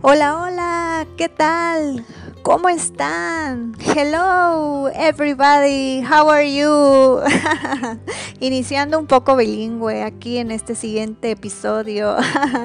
Hola, hola, ¿qué tal? ¿Cómo están? Hello, everybody. How are you? Iniciando un poco bilingüe aquí en este siguiente episodio.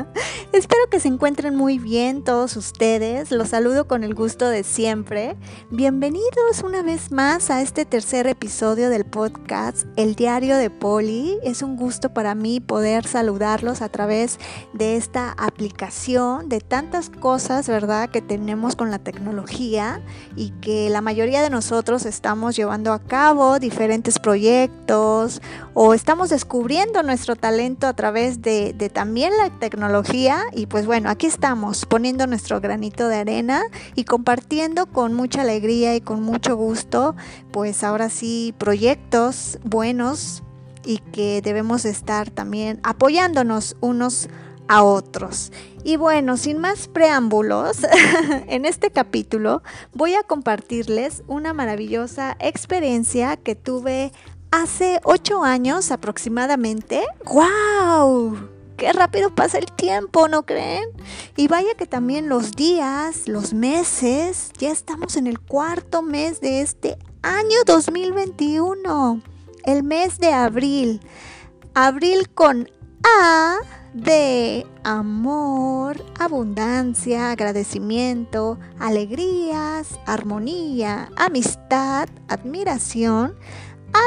Espero que se encuentren muy bien todos ustedes. Los saludo con el gusto de siempre. Bienvenidos una vez más a este tercer episodio del podcast El Diario de Poli. Es un gusto para mí poder saludarlos a través de esta aplicación, de tantas cosas, ¿verdad?, que tenemos con la tecnología y que la mayoría de nosotros estamos llevando a cabo diferentes proyectos o estamos descubriendo nuestro talento a través de, también la tecnología y pues bueno, aquí estamos poniendo nuestro granito de arena y compartiendo con mucha alegría y con mucho gusto, pues ahora sí, proyectos buenos y que debemos estar también apoyándonos unos a otros. Y bueno, sin más preámbulos, en este capítulo voy a compartirles una maravillosa experiencia que tuve hace ocho años aproximadamente. ¡Wow! qué rápido pasa el tiempo, ¿no creen? Y vaya que también los días, los meses, ya estamos en el cuarto mes de este año 2021, el mes de abril. Abril con A de amor, abundancia, agradecimiento, alegrías, armonía, amistad, admiración,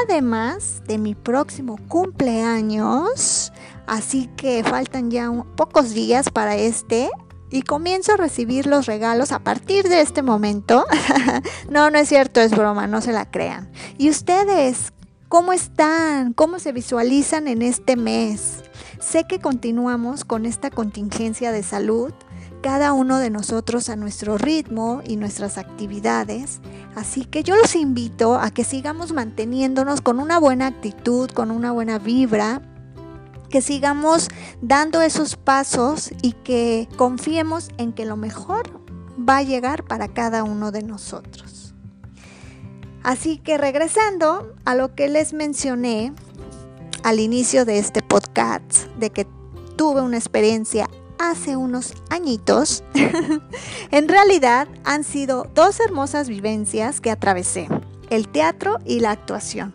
además de mi próximo cumpleaños. Así que faltan ya pocos días para este y comienzo a recibir los regalos a partir de este momento. no, no es cierto, es broma, no se la crean. ¿Y ustedes cómo están? ¿Cómo se visualizan en este mes? Sé que continuamos con esta contingencia de salud, cada uno de nosotros a nuestro ritmo y nuestras actividades. Así que yo los invito a que sigamos manteniéndonos con una buena actitud, con una buena vibra, que sigamos dando esos pasos y que confiemos en que lo mejor va a llegar para cada uno de nosotros. Así que regresando a lo que les mencioné al inicio de este podcast, de que tuve una experiencia hace unos añitos, en realidad han sido dos hermosas vivencias que atravesé, el teatro y la actuación.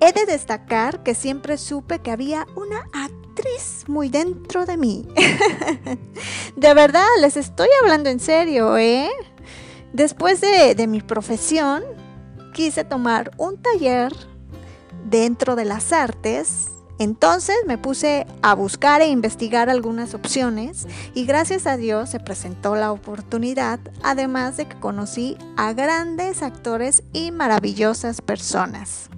He de destacar que siempre supe que había una actriz muy dentro de mí. de verdad, les estoy hablando en serio, ¿eh? Después de, de mi profesión, quise tomar un taller dentro de las artes entonces me puse a buscar e investigar algunas opciones y gracias a Dios se presentó la oportunidad, además de que conocí a grandes actores y maravillosas personas.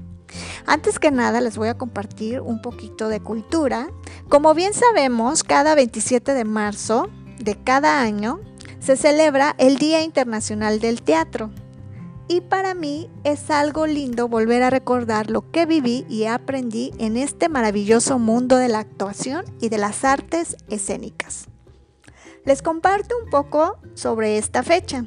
Antes que nada les voy a compartir un poquito de cultura. Como bien sabemos, cada 27 de marzo de cada año se celebra el Día Internacional del Teatro. Y para mí es algo lindo volver a recordar lo que viví y aprendí en este maravilloso mundo de la actuación y de las artes escénicas. Les comparto un poco sobre esta fecha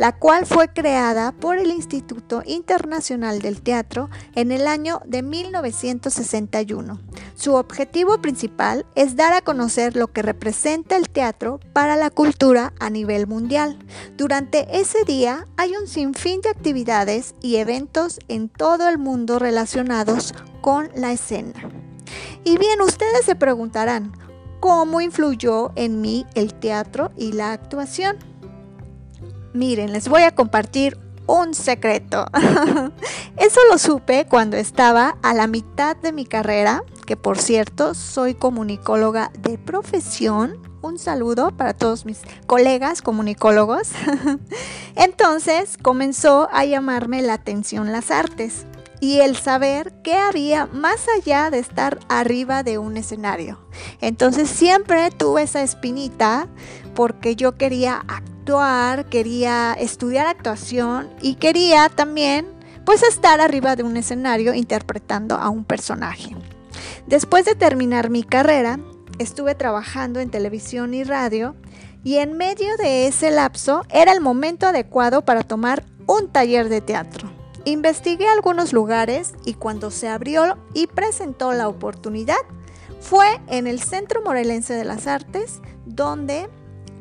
la cual fue creada por el Instituto Internacional del Teatro en el año de 1961. Su objetivo principal es dar a conocer lo que representa el teatro para la cultura a nivel mundial. Durante ese día hay un sinfín de actividades y eventos en todo el mundo relacionados con la escena. Y bien, ustedes se preguntarán, ¿cómo influyó en mí el teatro y la actuación? Miren, les voy a compartir un secreto. Eso lo supe cuando estaba a la mitad de mi carrera, que por cierto soy comunicóloga de profesión. Un saludo para todos mis colegas comunicólogos. Entonces comenzó a llamarme la atención las artes y el saber qué había más allá de estar arriba de un escenario. Entonces siempre tuve esa espinita porque yo quería actuar quería estudiar actuación y quería también pues estar arriba de un escenario interpretando a un personaje. Después de terminar mi carrera, estuve trabajando en televisión y radio y en medio de ese lapso era el momento adecuado para tomar un taller de teatro. Investigué algunos lugares y cuando se abrió y presentó la oportunidad, fue en el Centro Morelense de las Artes, donde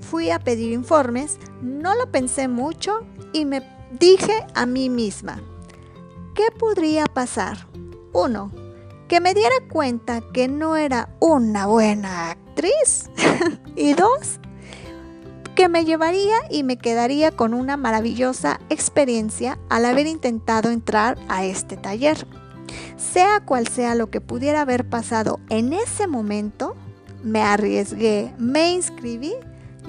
fui a pedir informes, no lo pensé mucho y me dije a mí misma, ¿qué podría pasar? Uno, que me diera cuenta que no era una buena actriz. y dos, que me llevaría y me quedaría con una maravillosa experiencia al haber intentado entrar a este taller. Sea cual sea lo que pudiera haber pasado en ese momento, me arriesgué, me inscribí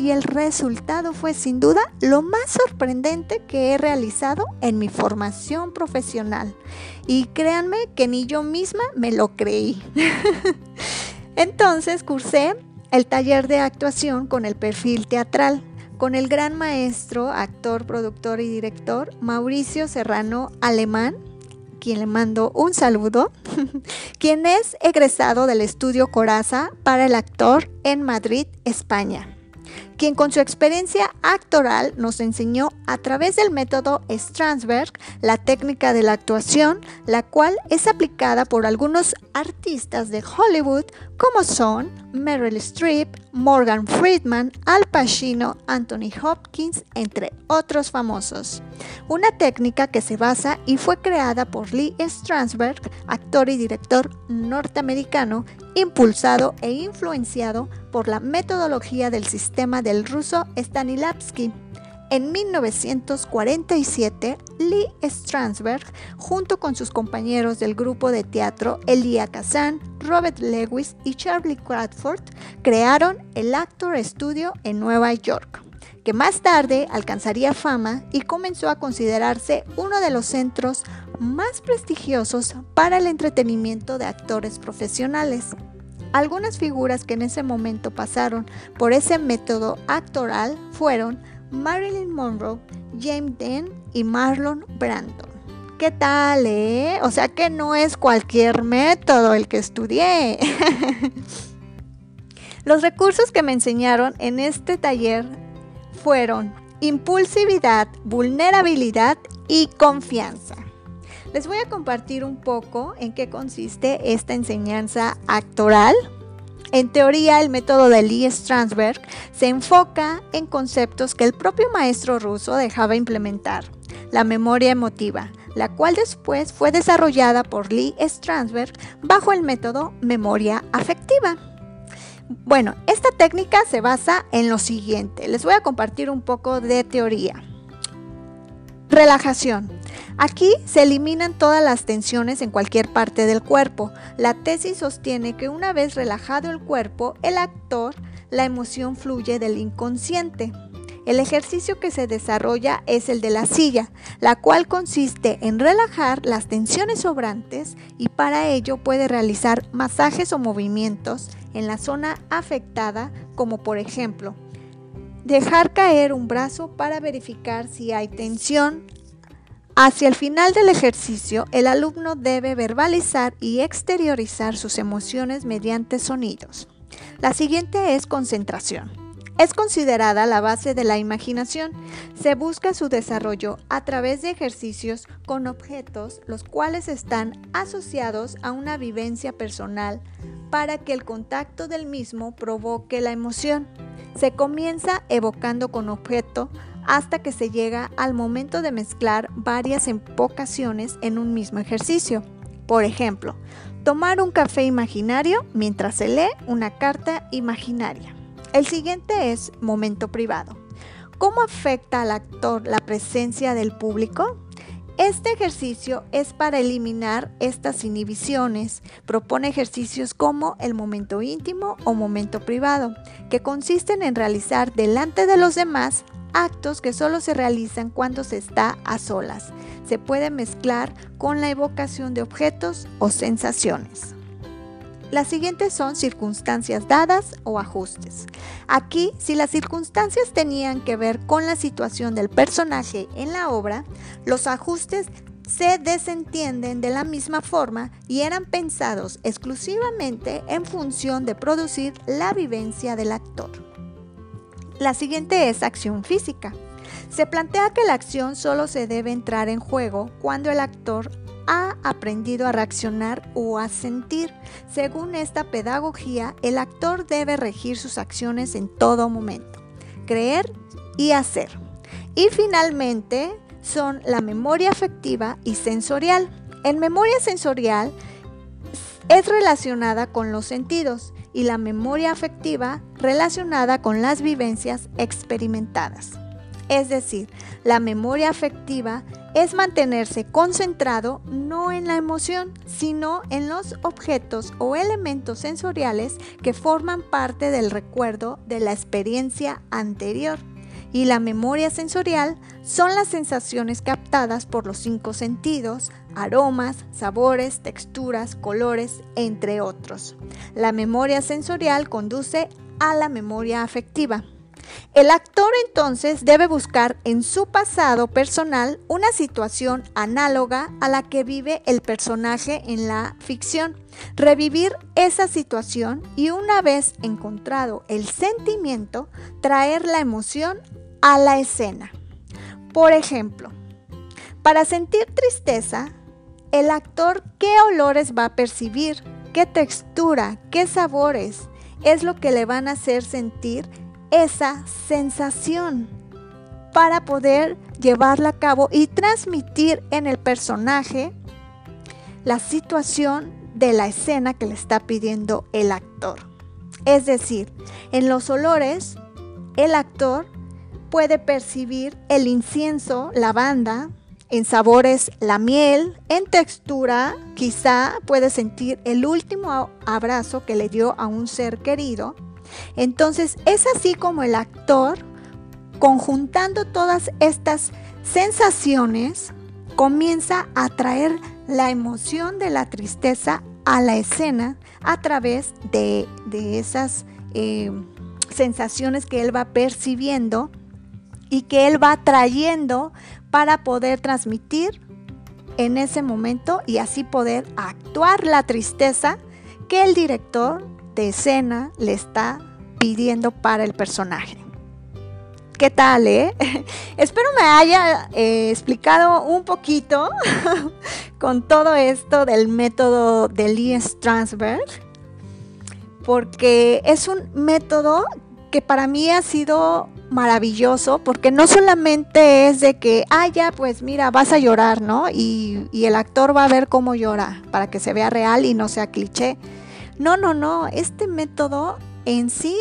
y el resultado fue sin duda lo más sorprendente que he realizado en mi formación profesional. Y créanme que ni yo misma me lo creí. Entonces cursé el taller de actuación con el perfil teatral con el gran maestro, actor, productor y director Mauricio Serrano Alemán, quien le mando un saludo, quien es egresado del estudio Coraza para el actor en Madrid, España quien con su experiencia actoral nos enseñó a través del método Strasberg la técnica de la actuación, la cual es aplicada por algunos artistas de Hollywood como son Meryl Streep, Morgan Friedman, Al Pacino, Anthony Hopkins, entre otros famosos. Una técnica que se basa y fue creada por Lee Strasberg, actor y director norteamericano, impulsado e influenciado por la metodología del sistema del ruso Stanislavski. En 1947, Lee Strasberg, junto con sus compañeros del grupo de teatro Elia Kazan, Robert Lewis y Charlie Crawford, crearon el Actor Studio en Nueva York, que más tarde alcanzaría fama y comenzó a considerarse uno de los centros más prestigiosos para el entretenimiento de actores profesionales. Algunas figuras que en ese momento pasaron por ese método actoral fueron Marilyn Monroe, James Dean y Marlon Brando. ¿Qué tal, eh? O sea que no es cualquier método el que estudié. Los recursos que me enseñaron en este taller fueron impulsividad, vulnerabilidad y confianza. Les voy a compartir un poco en qué consiste esta enseñanza actoral. En teoría, el método de Lee Strasberg se enfoca en conceptos que el propio maestro ruso dejaba implementar. La memoria emotiva, la cual después fue desarrollada por Lee Strasberg bajo el método memoria afectiva. Bueno, esta técnica se basa en lo siguiente. Les voy a compartir un poco de teoría. Relajación. Aquí se eliminan todas las tensiones en cualquier parte del cuerpo. La tesis sostiene que una vez relajado el cuerpo, el actor, la emoción fluye del inconsciente. El ejercicio que se desarrolla es el de la silla, la cual consiste en relajar las tensiones sobrantes y para ello puede realizar masajes o movimientos en la zona afectada, como por ejemplo, dejar caer un brazo para verificar si hay tensión, Hacia el final del ejercicio, el alumno debe verbalizar y exteriorizar sus emociones mediante sonidos. La siguiente es concentración. Es considerada la base de la imaginación. Se busca su desarrollo a través de ejercicios con objetos los cuales están asociados a una vivencia personal para que el contacto del mismo provoque la emoción. Se comienza evocando con objeto hasta que se llega al momento de mezclar varias evocaciones en un mismo ejercicio. Por ejemplo, tomar un café imaginario mientras se lee una carta imaginaria. El siguiente es momento privado. ¿Cómo afecta al actor la presencia del público? Este ejercicio es para eliminar estas inhibiciones. Propone ejercicios como el momento íntimo o momento privado, que consisten en realizar delante de los demás actos que solo se realizan cuando se está a solas. Se puede mezclar con la evocación de objetos o sensaciones. Las siguientes son circunstancias dadas o ajustes. Aquí, si las circunstancias tenían que ver con la situación del personaje en la obra, los ajustes se desentienden de la misma forma y eran pensados exclusivamente en función de producir la vivencia del actor. La siguiente es acción física. Se plantea que la acción solo se debe entrar en juego cuando el actor ha aprendido a reaccionar o a sentir. Según esta pedagogía, el actor debe regir sus acciones en todo momento. creer y hacer. Y finalmente son la memoria afectiva y sensorial. En memoria sensorial es relacionada con los sentidos y la memoria afectiva relacionada con las vivencias experimentadas. Es decir, la memoria afectiva es mantenerse concentrado no en la emoción, sino en los objetos o elementos sensoriales que forman parte del recuerdo de la experiencia anterior. Y la memoria sensorial son las sensaciones captadas por los cinco sentidos, aromas, sabores, texturas, colores, entre otros. La memoria sensorial conduce a la memoria afectiva. El actor entonces debe buscar en su pasado personal una situación análoga a la que vive el personaje en la ficción, revivir esa situación y una vez encontrado el sentimiento, traer la emoción a la escena. Por ejemplo, para sentir tristeza, el actor qué olores va a percibir, qué textura, qué sabores es lo que le van a hacer sentir esa sensación para poder llevarla a cabo y transmitir en el personaje la situación de la escena que le está pidiendo el actor. Es decir, en los olores, el actor puede percibir el incienso, la banda, en sabores la miel, en textura quizá puede sentir el último abrazo que le dio a un ser querido. Entonces es así como el actor, conjuntando todas estas sensaciones, comienza a traer la emoción de la tristeza a la escena a través de, esas eh, sensaciones que él va percibiendo y que él va trayendo para poder transmitir en ese momento y así poder actuar la tristeza que el director de escena le está pidiendo para el personaje. ¿Qué tal, eh? Espero me haya eh, explicado un poquito con todo esto del método de Lee Strasberg, porque es un método que para mí ha sido maravilloso, porque no solamente es de que, ah, ya, pues mira, vas a llorar, ¿no? Y, y el actor va a ver cómo llora, para que se vea real y no sea cliché no, no, no, este método en sí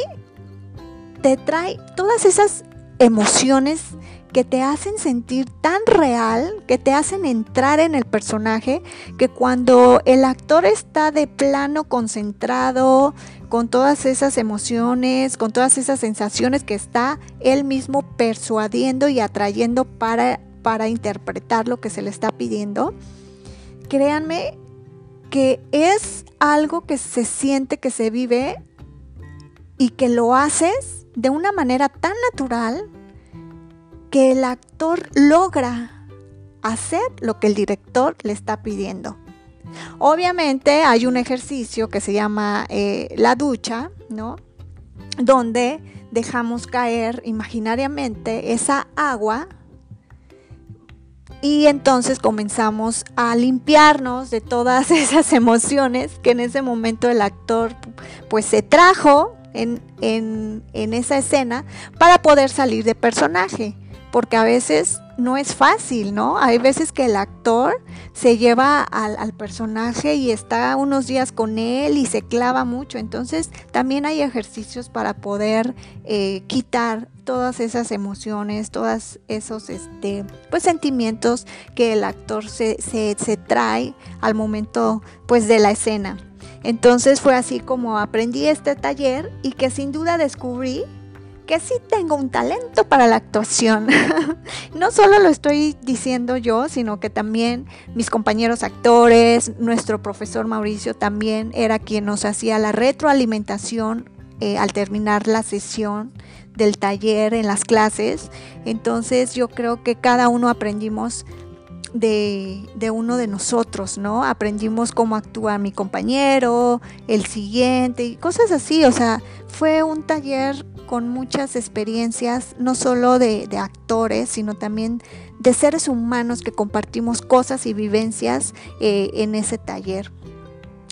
te trae todas esas emociones que te hacen sentir tan real, que te hacen entrar en el personaje, que cuando el actor está de plano concentrado con todas esas emociones, con todas esas sensaciones que está él mismo persuadiendo y atrayendo para, para interpretar lo que se le está pidiendo, créanme que es algo que se siente, que se vive y que lo haces de una manera tan natural que el actor logra hacer lo que el director le está pidiendo. Obviamente hay un ejercicio que se llama eh, la ducha, ¿no? Donde dejamos caer imaginariamente esa agua y entonces comenzamos a limpiarnos de todas esas emociones que en ese momento el actor pues se trajo en, en, en esa escena para poder salir de personaje. Porque a veces no es fácil, ¿no? Hay veces que el actor se lleva al, personaje y está unos días con él y se clava mucho. Entonces también hay ejercicios para poder eh, quitar todas esas emociones, todos esos este, pues, sentimientos que el actor se, se, se trae al momento pues, de la escena. Entonces fue así como aprendí este taller y que sin duda descubrí que sí tengo un talento para la actuación. no solo lo estoy diciendo yo, sino que también mis compañeros actores, nuestro profesor Mauricio también era quien nos hacía la retroalimentación eh, al terminar la sesión del taller en las clases. Entonces yo creo que cada uno aprendimos de, de, uno de nosotros, ¿no? Aprendimos cómo actúa mi compañero, el siguiente y cosas así. O sea, fue un taller con muchas experiencias, no solo de, actores, sino también de seres humanos que compartimos cosas y vivencias eh, en ese taller.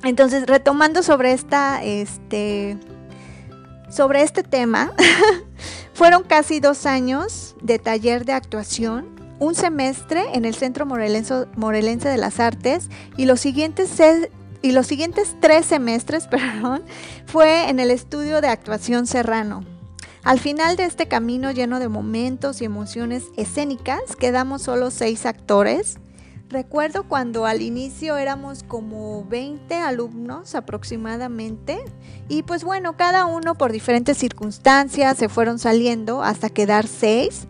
Entonces, retomando sobre esta, este, sobre este tema. Fueron casi dos años de taller de actuación, un semestre en el Centro Morelense, de las Artes y los siguientes y los siguientes tres semestres, perdón, fue en el estudio de actuación Serrano. Al final de este camino lleno de momentos y emociones escénicas, quedamos solo seis actores. Recuerdo cuando al inicio éramos como 20 alumnos aproximadamente y pues bueno, cada uno por diferentes circunstancias se fueron saliendo hasta quedar seis,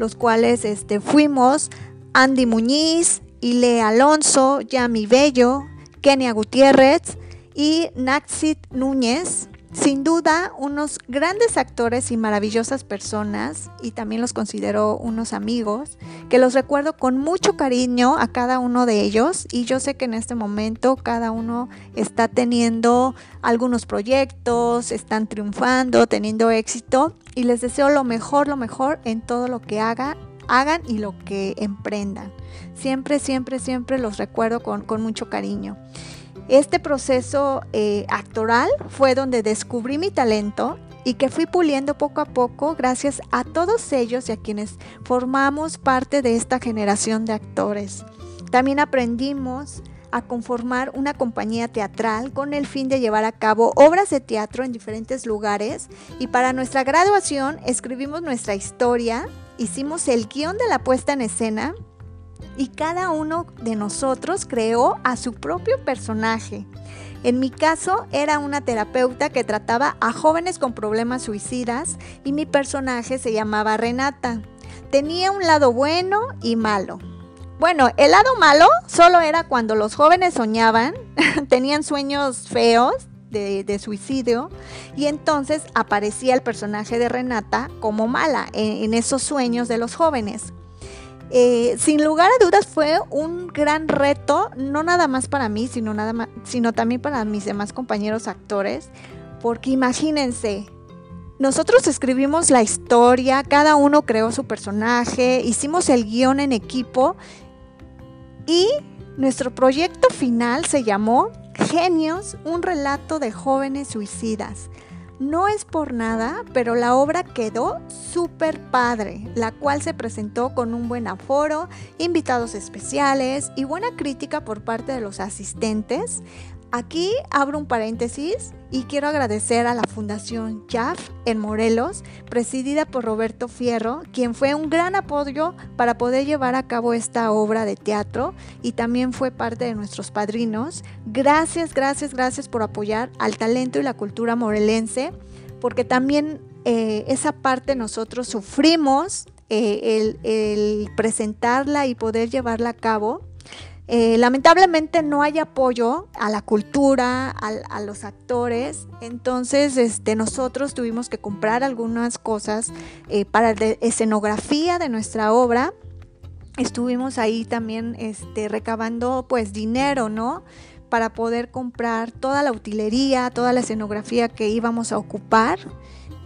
los cuales este, fuimos Andy Muñiz, Ile Alonso, Yami Bello, Kenia Gutiérrez y Naxit Núñez, sin duda, unos grandes actores y maravillosas personas, y también los considero unos amigos, que los recuerdo con mucho cariño a cada uno de ellos, y yo sé que en este momento cada uno está teniendo algunos proyectos, están triunfando, teniendo éxito, y les deseo lo mejor, lo mejor en todo lo que haga, hagan y lo que emprendan. Siempre, siempre, siempre los recuerdo con, con mucho cariño. Este proceso eh, actoral fue donde descubrí mi talento y que fui puliendo poco a poco gracias a todos ellos y a quienes formamos parte de esta generación de actores. También aprendimos a conformar una compañía teatral con el fin de llevar a cabo obras de teatro en diferentes lugares y para nuestra graduación escribimos nuestra historia, hicimos el guion de la puesta en escena y cada uno de nosotros creó a su propio personaje. En mi caso era una terapeuta que trataba a jóvenes con problemas suicidas y mi personaje se llamaba Renata. Tenía un lado bueno y malo. Bueno, el lado malo solo era cuando los jóvenes soñaban, tenían sueños feos de, suicidio y entonces aparecía el personaje de Renata como mala en esos sueños de los jóvenes. Eh, sin lugar a dudas fue un gran reto, no nada más para mí, sino, nada más, sino también para mis demás compañeros actores, porque imagínense, nosotros escribimos la historia, cada uno creó su personaje, hicimos el guion en equipo y nuestro proyecto final se llamó Genios, un relato de jóvenes suicidas. No es por nada, pero la obra quedó súper padre, la cual se presentó con un buen aforo, invitados especiales y buena crítica por parte de los asistentes, Aquí abro un paréntesis y quiero agradecer a la Fundación JAF en Morelos, presidida por Roberto Fierro, quien fue un gran apoyo para poder llevar a cabo esta obra de teatro y también fue parte de nuestros padrinos. Gracias, gracias, gracias por apoyar al talento y la cultura morelense, porque también eh, esa parte nosotros sufrimos eh, el presentarla y poder llevarla a cabo eh, lamentablemente no hay apoyo a la cultura, a, los actores, entonces este, nosotros tuvimos que comprar algunas cosas eh, para la escenografía de nuestra obra. Estuvimos ahí también este, recabando pues dinero, ¿no? Para poder comprar toda la utilería, toda la escenografía que íbamos a ocupar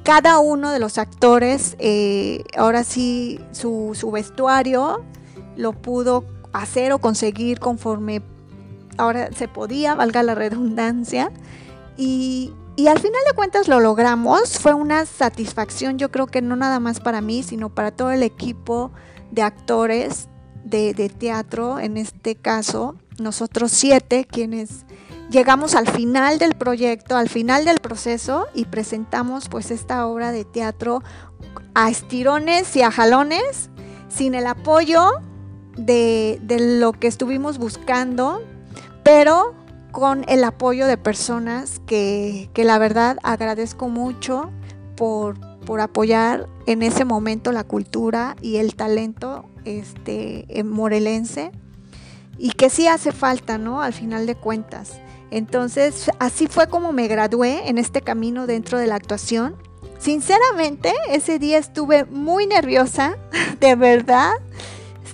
cada uno de los actores, eh, ahora sí, su, su, vestuario lo pudo hacer o conseguir conforme ahora se podía, valga la redundancia. Y, al final de cuentas lo logramos. Fue una satisfacción, yo creo que no nada más para mí, sino para todo el equipo de actores de, de teatro, en este caso, nosotros siete, quienes llegamos al final del proyecto, al final del proceso y presentamos pues esta obra de teatro a estirones y a jalones, sin el apoyo de, lo que estuvimos buscando, pero con el apoyo de personas que, la verdad agradezco mucho por, apoyar en ese momento la cultura y el talento este, morelense y que sí hace falta, ¿no? Al final de cuentas. Entonces, así fue como me gradué en este camino dentro de la actuación. Sinceramente, ese día estuve muy nerviosa, de verdad.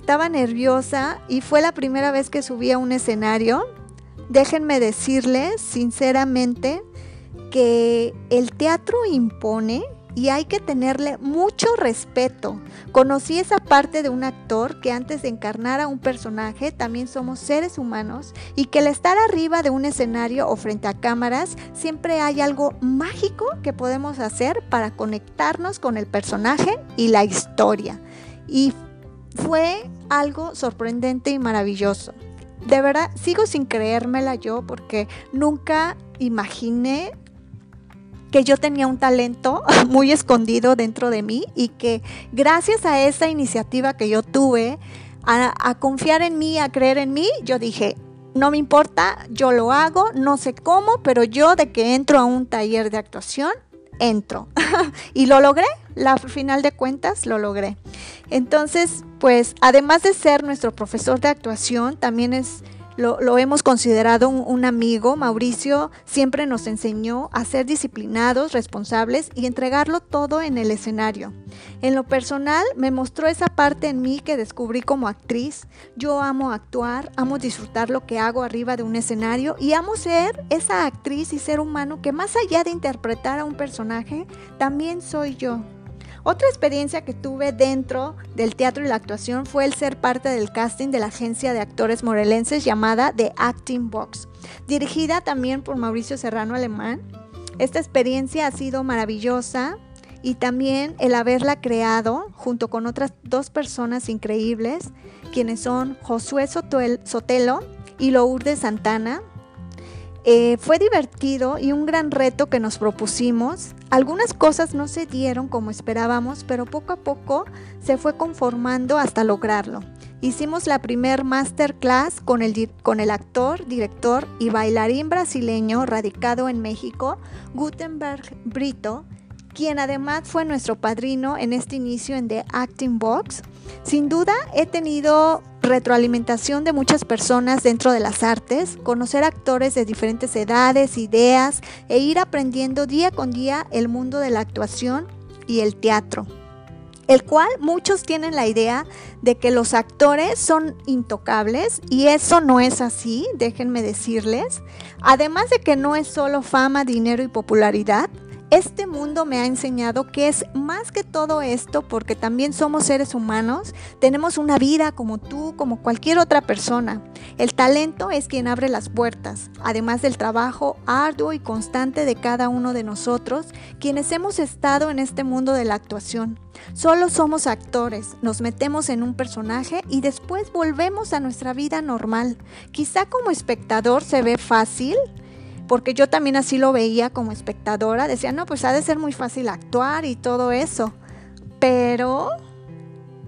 Estaba nerviosa y fue la primera vez que subí a un escenario. Déjenme decirles sinceramente que el teatro impone y hay que tenerle mucho respeto. Conocí esa parte de un actor que antes de encarnar a un personaje también somos seres humanos y que al estar arriba de un escenario o frente a cámaras siempre hay algo mágico que podemos hacer para conectarnos con el personaje y la historia. Y fue algo sorprendente y maravilloso. De verdad, sigo sin creérmela yo porque nunca imaginé que yo tenía un talento muy escondido dentro de mí y que gracias a esa iniciativa que yo tuve, a, confiar en mí, a creer en mí, yo dije, no me importa, yo lo hago, no sé cómo, pero yo de que entro a un taller de actuación, entro. y lo logré, la final de cuentas lo logré. Entonces, pues además de ser nuestro profesor de actuación, también es lo, hemos considerado un, amigo. Mauricio siempre nos enseñó a ser disciplinados, responsables y entregarlo todo en el escenario. En lo personal, me mostró esa parte en mí que descubrí como actriz. Yo amo actuar, amo disfrutar lo que hago arriba de un escenario y amo ser esa actriz y ser humano que más allá de interpretar a un personaje, también soy yo. Otra experiencia que tuve dentro del teatro y la actuación fue el ser parte del casting de la agencia de actores morelenses llamada The Acting Box, dirigida también por Mauricio Serrano Alemán. Esta experiencia ha sido maravillosa y también el haberla creado junto con otras dos personas increíbles, quienes son Josué Sotelo y Lourdes Santana, eh, fue divertido y un gran reto que nos propusimos. Algunas cosas no se dieron como esperábamos, pero poco a poco se fue conformando hasta lograrlo. Hicimos la primer masterclass con el, con el actor, director y bailarín brasileño radicado en México, Gutenberg Brito, quien además fue nuestro padrino en este inicio en The Acting Box. Sin duda he tenido retroalimentación de muchas personas dentro de las artes, conocer actores de diferentes edades, ideas e ir aprendiendo día con día el mundo de la actuación y el teatro el cual muchos tienen la idea de que los actores son intocables y eso no es así, déjenme decirles. Además de que no es solo fama, dinero y popularidad, este mundo me ha enseñado que es más que todo esto porque también somos seres humanos, tenemos una vida como tú, como cualquier otra persona. El talento es quien abre las puertas, además del trabajo arduo y constante de cada uno de nosotros, quienes hemos estado en este mundo de la actuación. Solo somos actores, nos metemos en un personaje y después volvemos a nuestra vida normal. Quizá como espectador se ve fácil, porque yo también así lo veía como espectadora, decía, no, pues ha de ser muy fácil actuar y todo eso, pero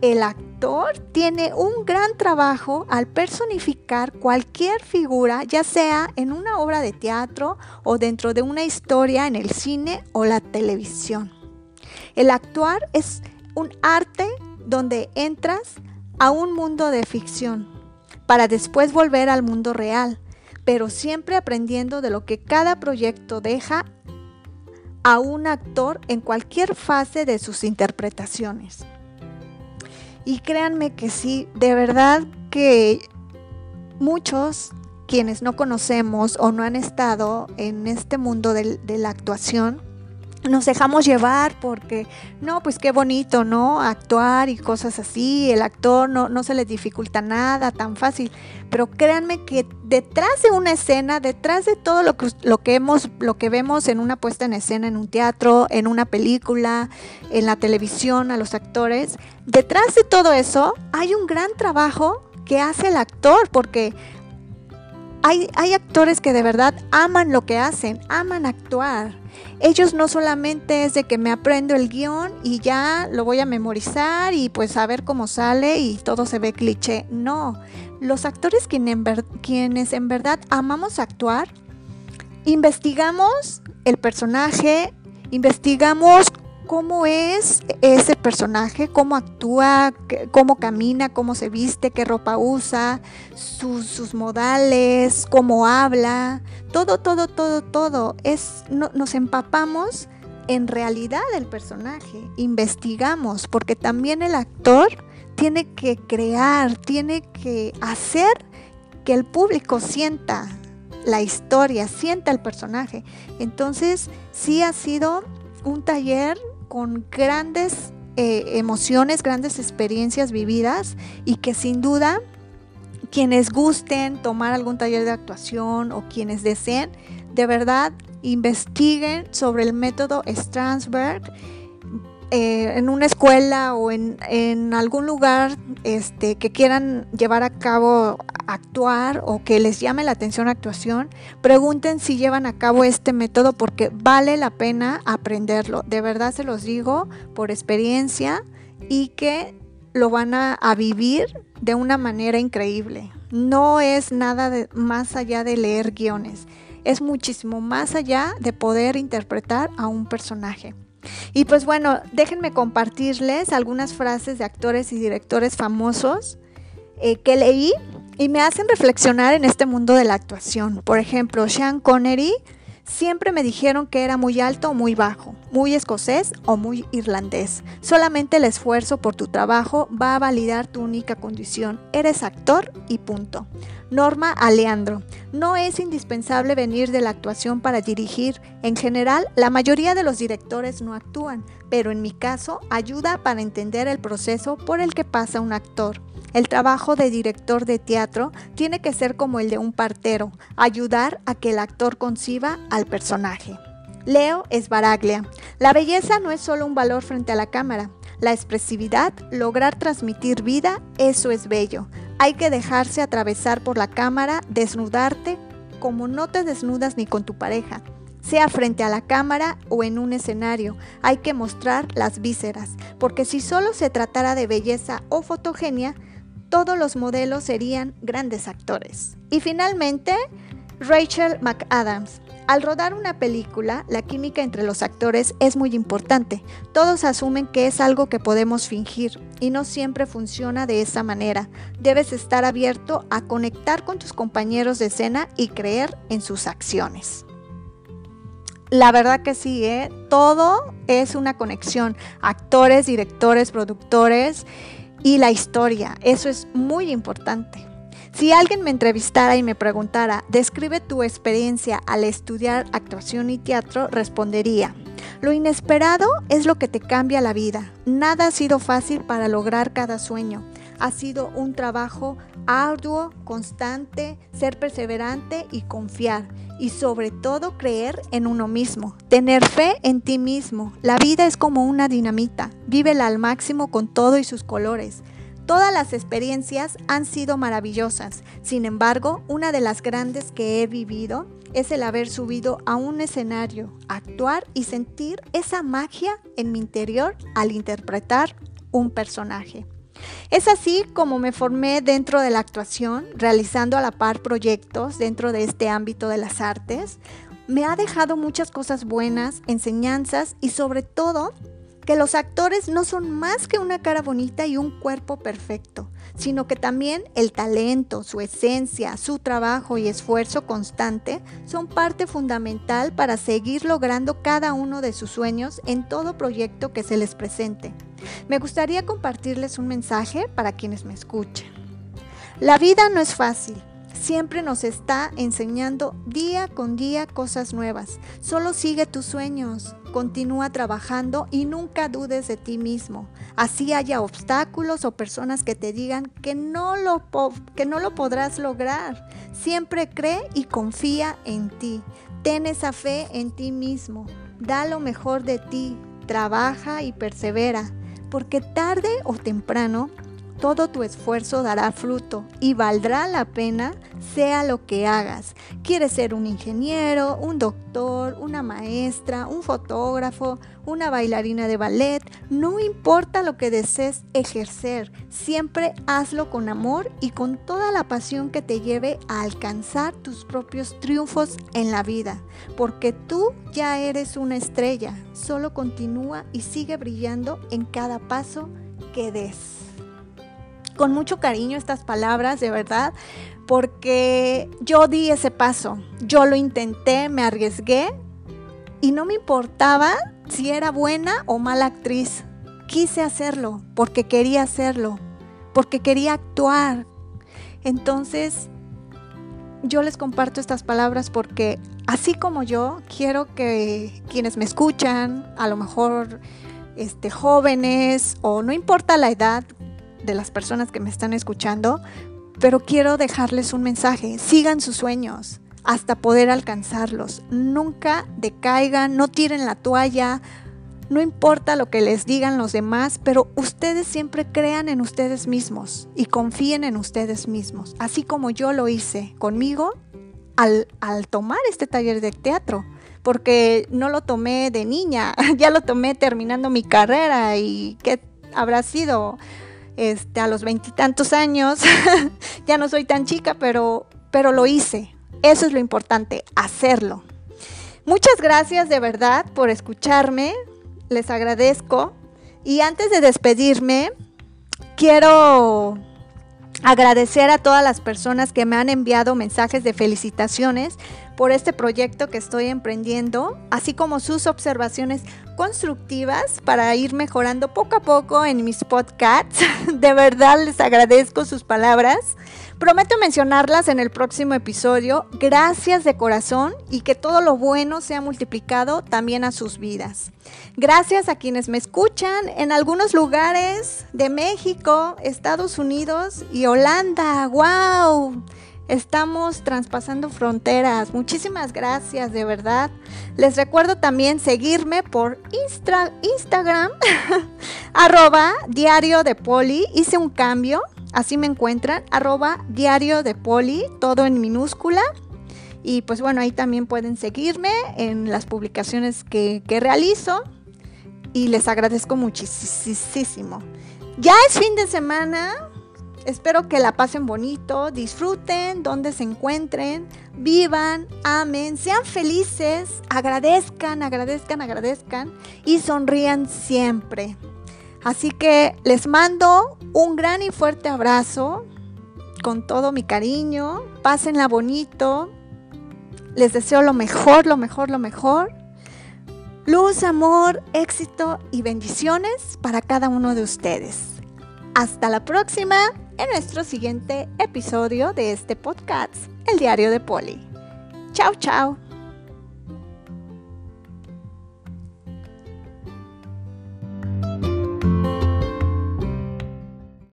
el actor tiene un gran trabajo al personificar cualquier figura, ya sea en una obra de teatro o dentro de una historia en el cine o la televisión. El actuar es un arte donde entras a un mundo de ficción para después volver al mundo real pero siempre aprendiendo de lo que cada proyecto deja a un actor en cualquier fase de sus interpretaciones. Y créanme que sí, de verdad que muchos quienes no conocemos o no han estado en este mundo de, la actuación, nos dejamos llevar porque, no, pues qué bonito, ¿no? Actuar y cosas así, el actor no, no se le dificulta nada, tan fácil. Pero créanme que detrás de una escena, detrás de todo lo que, lo que, hemos, lo que vemos en una puesta en escena, en un teatro, en una película, en la televisión, a los actores, detrás de todo eso hay un gran trabajo que hace el actor, porque hay, hay actores que de verdad aman lo que hacen, aman actuar ellos no solamente es de que me aprendo el guion y ya lo voy a memorizar y pues a ver cómo sale y todo se ve cliché. No, los actores quienes en verdad amamos actuar, investigamos el personaje, investigamos cómo es ese personaje, cómo actúa, cómo camina, cómo se viste, qué ropa usa, sus, modales, cómo habla, todo, todo, todo, todo. Es, nos empapamos en realidad del personaje, investigamos, porque también el actor tiene que crear, tiene que hacer que el público sienta la historia, sienta el personaje. Entonces, sí ha sido un taller con grandes eh, emociones, grandes experiencias vividas y que sin duda quienes gusten tomar algún taller de actuación o quienes deseen, de verdad investiguen sobre el método Strasberg eh, en una escuela o en, en, algún lugar este, que quieran llevar a cabo actuar o que les llame la atención actuación, pregunten si llevan a cabo este método porque vale la pena aprenderlo. De verdad se los digo por experiencia y que lo van a, a vivir de una manera increíble. No es nada de, más allá de leer guiones, es muchísimo más allá de poder interpretar a un personaje. Y pues bueno, déjenme compartirles algunas frases de actores y directores famosos eh, que leí y me hacen reflexionar en este mundo de la actuación. Por ejemplo, Sean Connery Siempre me dijeron que era muy alto o muy bajo, muy escocés o muy irlandés. Solamente el esfuerzo por tu trabajo va a validar tu única condición. Eres actor y punto. Norma Aleandro. No es indispensable venir de la actuación para dirigir. En general, la mayoría de los directores no actúan, pero en mi caso ayuda para entender el proceso por el que pasa un actor. El trabajo de director de teatro tiene que ser como el de un partero, ayudar a que el actor conciba al personaje. Leo Esbaraglia. La belleza no es solo un valor frente a la cámara. La expresividad, lograr transmitir vida, eso es bello. Hay que dejarse atravesar por la cámara, desnudarte como no te desnudas ni con tu pareja. Sea frente a la cámara o en un escenario, hay que mostrar las vísceras, porque si solo se tratara de belleza o fotogenia, todos los modelos serían grandes actores. Y finalmente, Rachel McAdams. Al rodar una película, la química entre los actores es muy importante. Todos asumen que es algo que podemos fingir y no siempre funciona de esa manera. Debes estar abierto a conectar con tus compañeros de escena y creer en sus acciones. La verdad que sí, ¿eh? todo es una conexión. Actores, directores, productores y la historia. Eso es muy importante. Si alguien me entrevistara y me preguntara, describe tu experiencia al estudiar actuación y teatro, respondería, lo inesperado es lo que te cambia la vida. Nada ha sido fácil para lograr cada sueño. Ha sido un trabajo arduo, constante, ser perseverante y confiar. Y sobre todo creer en uno mismo, tener fe en ti mismo. La vida es como una dinamita, vívela al máximo con todo y sus colores. Todas las experiencias han sido maravillosas, sin embargo, una de las grandes que he vivido es el haber subido a un escenario, actuar y sentir esa magia en mi interior al interpretar un personaje. Es así como me formé dentro de la actuación, realizando a la par proyectos dentro de este ámbito de las artes. Me ha dejado muchas cosas buenas, enseñanzas y sobre todo que los actores no son más que una cara bonita y un cuerpo perfecto, sino que también el talento, su esencia, su trabajo y esfuerzo constante son parte fundamental para seguir logrando cada uno de sus sueños en todo proyecto que se les presente. Me gustaría compartirles un mensaje para quienes me escuchen. La vida no es fácil siempre nos está enseñando día con día cosas nuevas. Solo sigue tus sueños, continúa trabajando y nunca dudes de ti mismo. Así haya obstáculos o personas que te digan que no lo, que no lo podrás lograr. Siempre cree y confía en ti. Ten esa fe en ti mismo. Da lo mejor de ti. Trabaja y persevera. Porque tarde o temprano todo tu esfuerzo dará fruto y valdrá la pena sea lo que hagas. ¿Quieres ser un ingeniero, un doctor, una maestra, un fotógrafo, una bailarina de ballet? No importa lo que desees ejercer, siempre hazlo con amor y con toda la pasión que te lleve a alcanzar tus propios triunfos en la vida, porque tú ya eres una estrella. Solo continúa y sigue brillando en cada paso que des con mucho cariño estas palabras, de verdad, porque yo di ese paso, yo lo intenté, me arriesgué y no me importaba si era buena o mala actriz. Quise hacerlo porque quería hacerlo, porque quería actuar. Entonces, yo les comparto estas palabras porque así como yo, quiero que quienes me escuchan, a lo mejor este, jóvenes o no importa la edad de las personas que me están escuchando, pero quiero dejarles un mensaje. Sigan sus sueños hasta poder alcanzarlos. Nunca decaigan, no tiren la toalla. No importa lo que les digan los demás, pero ustedes siempre crean en ustedes mismos y confíen en ustedes mismos, así como yo lo hice conmigo al, al tomar este taller de teatro porque no lo tomé de niña, ya lo tomé terminando mi carrera y qué habrá sido este, a los veintitantos años, ya no soy tan chica, pero, pero lo hice. Eso es lo importante, hacerlo. Muchas gracias de verdad por escucharme, les agradezco. Y antes de despedirme, quiero agradecer a todas las personas que me han enviado mensajes de felicitaciones por este proyecto que estoy emprendiendo, así como sus observaciones constructivas para ir mejorando poco a poco en mis podcasts. De verdad les agradezco sus palabras. Prometo mencionarlas en el próximo episodio. Gracias de corazón y que todo lo bueno sea multiplicado también a sus vidas. Gracias a quienes me escuchan en algunos lugares de México, Estados Unidos y Holanda. ¡Wow! Estamos traspasando fronteras. Muchísimas gracias, de verdad. Les recuerdo también seguirme por Instagram, arroba diario de. Hice un cambio, así me encuentran, arroba diario de todo en minúscula. Y pues bueno, ahí también pueden seguirme en las publicaciones que, que realizo. Y les agradezco muchísimo. Ya es fin de semana, Espero que la pasen bonito, disfruten donde se encuentren, vivan, amen, sean felices, agradezcan, agradezcan, agradezcan y sonrían siempre. Así que les mando un gran y fuerte abrazo con todo mi cariño. Pásenla bonito. Les deseo lo mejor, lo mejor, lo mejor. Luz, amor, éxito y bendiciones para cada uno de ustedes. Hasta la próxima en nuestro siguiente episodio de este podcast, El Diario de Poli. Chao, chao.